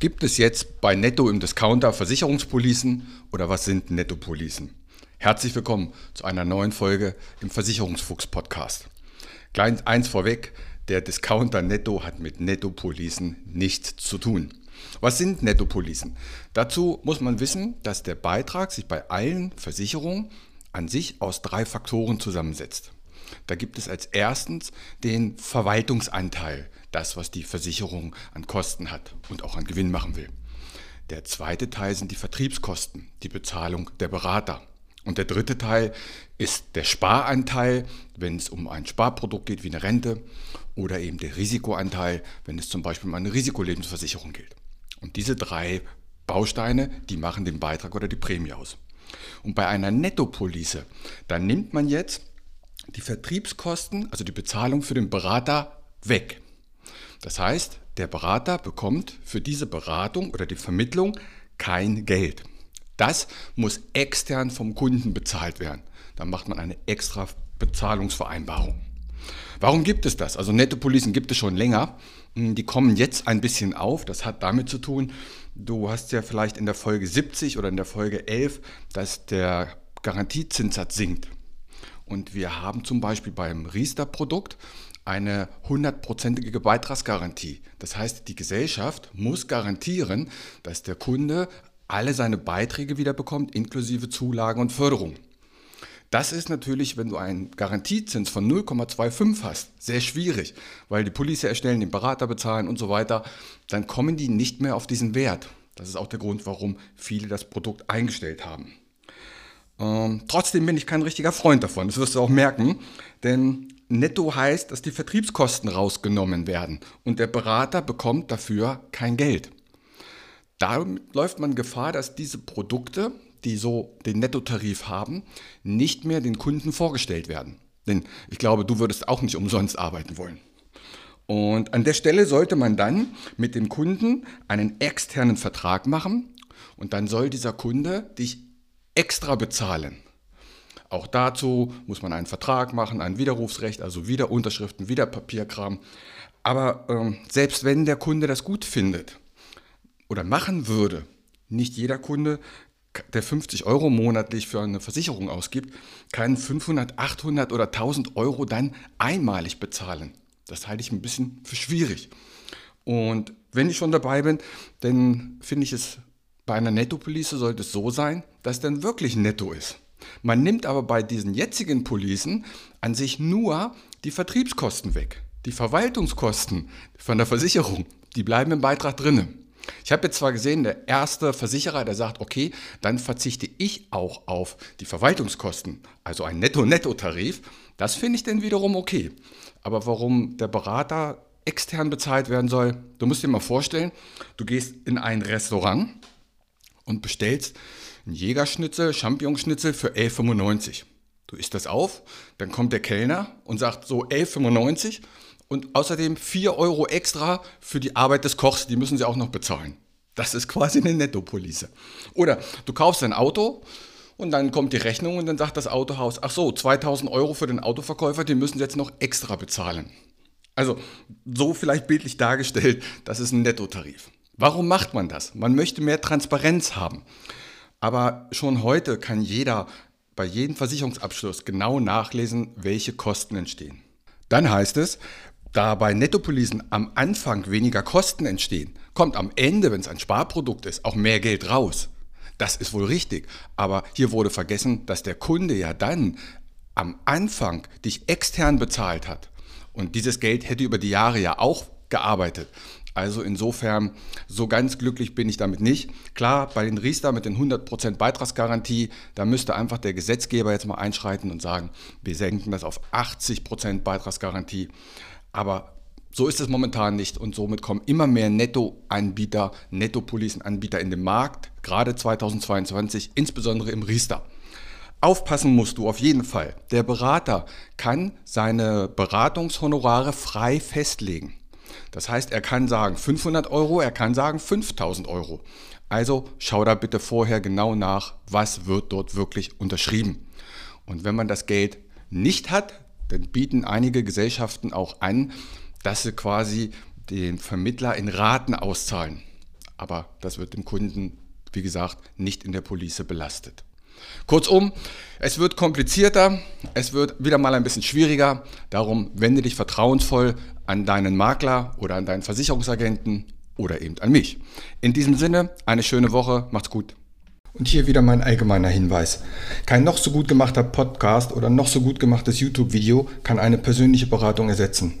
Gibt es jetzt bei Netto im Discounter Versicherungspolicen oder was sind Nettopolicen? Herzlich willkommen zu einer neuen Folge im Versicherungsfuchs Podcast. Klein eins vorweg, der Discounter Netto hat mit Nettopolicen nichts zu tun. Was sind Nettopolicen? Dazu muss man wissen, dass der Beitrag sich bei allen Versicherungen an sich aus drei Faktoren zusammensetzt. Da gibt es als erstens den Verwaltungsanteil das, was die Versicherung an Kosten hat und auch an Gewinn machen will. Der zweite Teil sind die Vertriebskosten, die Bezahlung der Berater. Und der dritte Teil ist der Sparanteil, wenn es um ein Sparprodukt geht wie eine Rente oder eben der Risikoanteil, wenn es zum Beispiel um eine Risikolebensversicherung geht. Und diese drei Bausteine, die machen den Beitrag oder die Prämie aus. Und bei einer Nettopolice, da nimmt man jetzt die Vertriebskosten, also die Bezahlung für den Berater weg. Das heißt, der Berater bekommt für diese Beratung oder die Vermittlung kein Geld. Das muss extern vom Kunden bezahlt werden. Dann macht man eine extra Bezahlungsvereinbarung. Warum gibt es das? Also Nettopolicen gibt es schon länger. Hm, die kommen jetzt ein bisschen auf. Das hat damit zu tun, du hast ja vielleicht in der Folge 70 oder in der Folge 11, dass der Garantiezinssatz sinkt. Und wir haben zum Beispiel beim Riester-Produkt eine hundertprozentige Beitragsgarantie. Das heißt, die Gesellschaft muss garantieren, dass der Kunde alle seine Beiträge wieder bekommt, inklusive Zulagen und Förderung. Das ist natürlich, wenn du einen Garantiezins von 0,25 hast, sehr schwierig, weil die Police erstellen, den Berater bezahlen und so weiter, dann kommen die nicht mehr auf diesen Wert. Das ist auch der Grund, warum viele das Produkt eingestellt haben. Ähm, trotzdem bin ich kein richtiger Freund davon, das wirst du auch merken, denn netto heißt, dass die Vertriebskosten rausgenommen werden und der Berater bekommt dafür kein Geld. Da läuft man Gefahr, dass diese Produkte, die so den Nettotarif haben, nicht mehr den Kunden vorgestellt werden. Denn ich glaube, du würdest auch nicht umsonst arbeiten wollen. Und an der Stelle sollte man dann mit dem Kunden einen externen Vertrag machen und dann soll dieser Kunde dich extra bezahlen. Auch dazu muss man einen Vertrag machen, ein Widerrufsrecht, also wieder Unterschriften, wieder Papierkram. Aber ähm, selbst wenn der Kunde das gut findet oder machen würde, nicht jeder Kunde, der 50 Euro monatlich für eine Versicherung ausgibt, kann 500, 800 oder 1000 Euro dann einmalig bezahlen. Das halte ich ein bisschen für schwierig. Und wenn ich schon dabei bin, dann finde ich es bei einer Nettopolice sollte es so sein, dass dann wirklich netto ist. Man nimmt aber bei diesen jetzigen Policen an sich nur die Vertriebskosten weg. Die Verwaltungskosten von der Versicherung, die bleiben im Beitrag drinne. Ich habe jetzt zwar gesehen, der erste Versicherer, der sagt, okay, dann verzichte ich auch auf die Verwaltungskosten, also ein Netto-Netto-Tarif. Das finde ich dann wiederum okay. Aber warum der Berater extern bezahlt werden soll, du musst dir mal vorstellen, du gehst in ein Restaurant und bestellst einen Jägerschnitzel, Champignonschnitzel für 11,95. Du isst das auf, dann kommt der Kellner und sagt so 11,95 und außerdem 4 Euro extra für die Arbeit des Kochs, die müssen sie auch noch bezahlen. Das ist quasi eine Nettopolice. Oder du kaufst ein Auto und dann kommt die Rechnung und dann sagt das Autohaus, ach so, 2000 Euro für den Autoverkäufer, die müssen sie jetzt noch extra bezahlen. Also so vielleicht bildlich dargestellt, das ist ein Nettotarif. Warum macht man das? Man möchte mehr Transparenz haben. Aber schon heute kann jeder bei jedem Versicherungsabschluss genau nachlesen, welche Kosten entstehen. Dann heißt es, da bei Nettopolicen am Anfang weniger Kosten entstehen, kommt am Ende, wenn es ein Sparprodukt ist, auch mehr Geld raus. Das ist wohl richtig. Aber hier wurde vergessen, dass der Kunde ja dann am Anfang dich extern bezahlt hat. Und dieses Geld hätte über die Jahre ja auch gearbeitet. Also insofern, so ganz glücklich bin ich damit nicht. Klar, bei den Riester mit den 100% Beitragsgarantie, da müsste einfach der Gesetzgeber jetzt mal einschreiten und sagen, wir senken das auf 80% Beitragsgarantie. Aber so ist es momentan nicht und somit kommen immer mehr Netto-Anbieter, Netto-Policen-Anbieter in den Markt, gerade 2022, insbesondere im Riester. Aufpassen musst du auf jeden Fall. Der Berater kann seine Beratungshonorare frei festlegen. Das heißt, er kann sagen 500 Euro, er kann sagen 5000 Euro. Also schau da bitte vorher genau nach, was wird dort wirklich unterschrieben. Und wenn man das Geld nicht hat, dann bieten einige Gesellschaften auch an, dass sie quasi den Vermittler in Raten auszahlen. Aber das wird dem Kunden, wie gesagt, nicht in der Police belastet. Kurzum, es wird komplizierter, es wird wieder mal ein bisschen schwieriger. Darum wende dich vertrauensvoll an deinen Makler oder an deinen Versicherungsagenten oder eben an mich. In diesem Sinne, eine schöne Woche, macht's gut. Und hier wieder mein allgemeiner Hinweis. Kein noch so gut gemachter Podcast oder noch so gut gemachtes YouTube-Video kann eine persönliche Beratung ersetzen.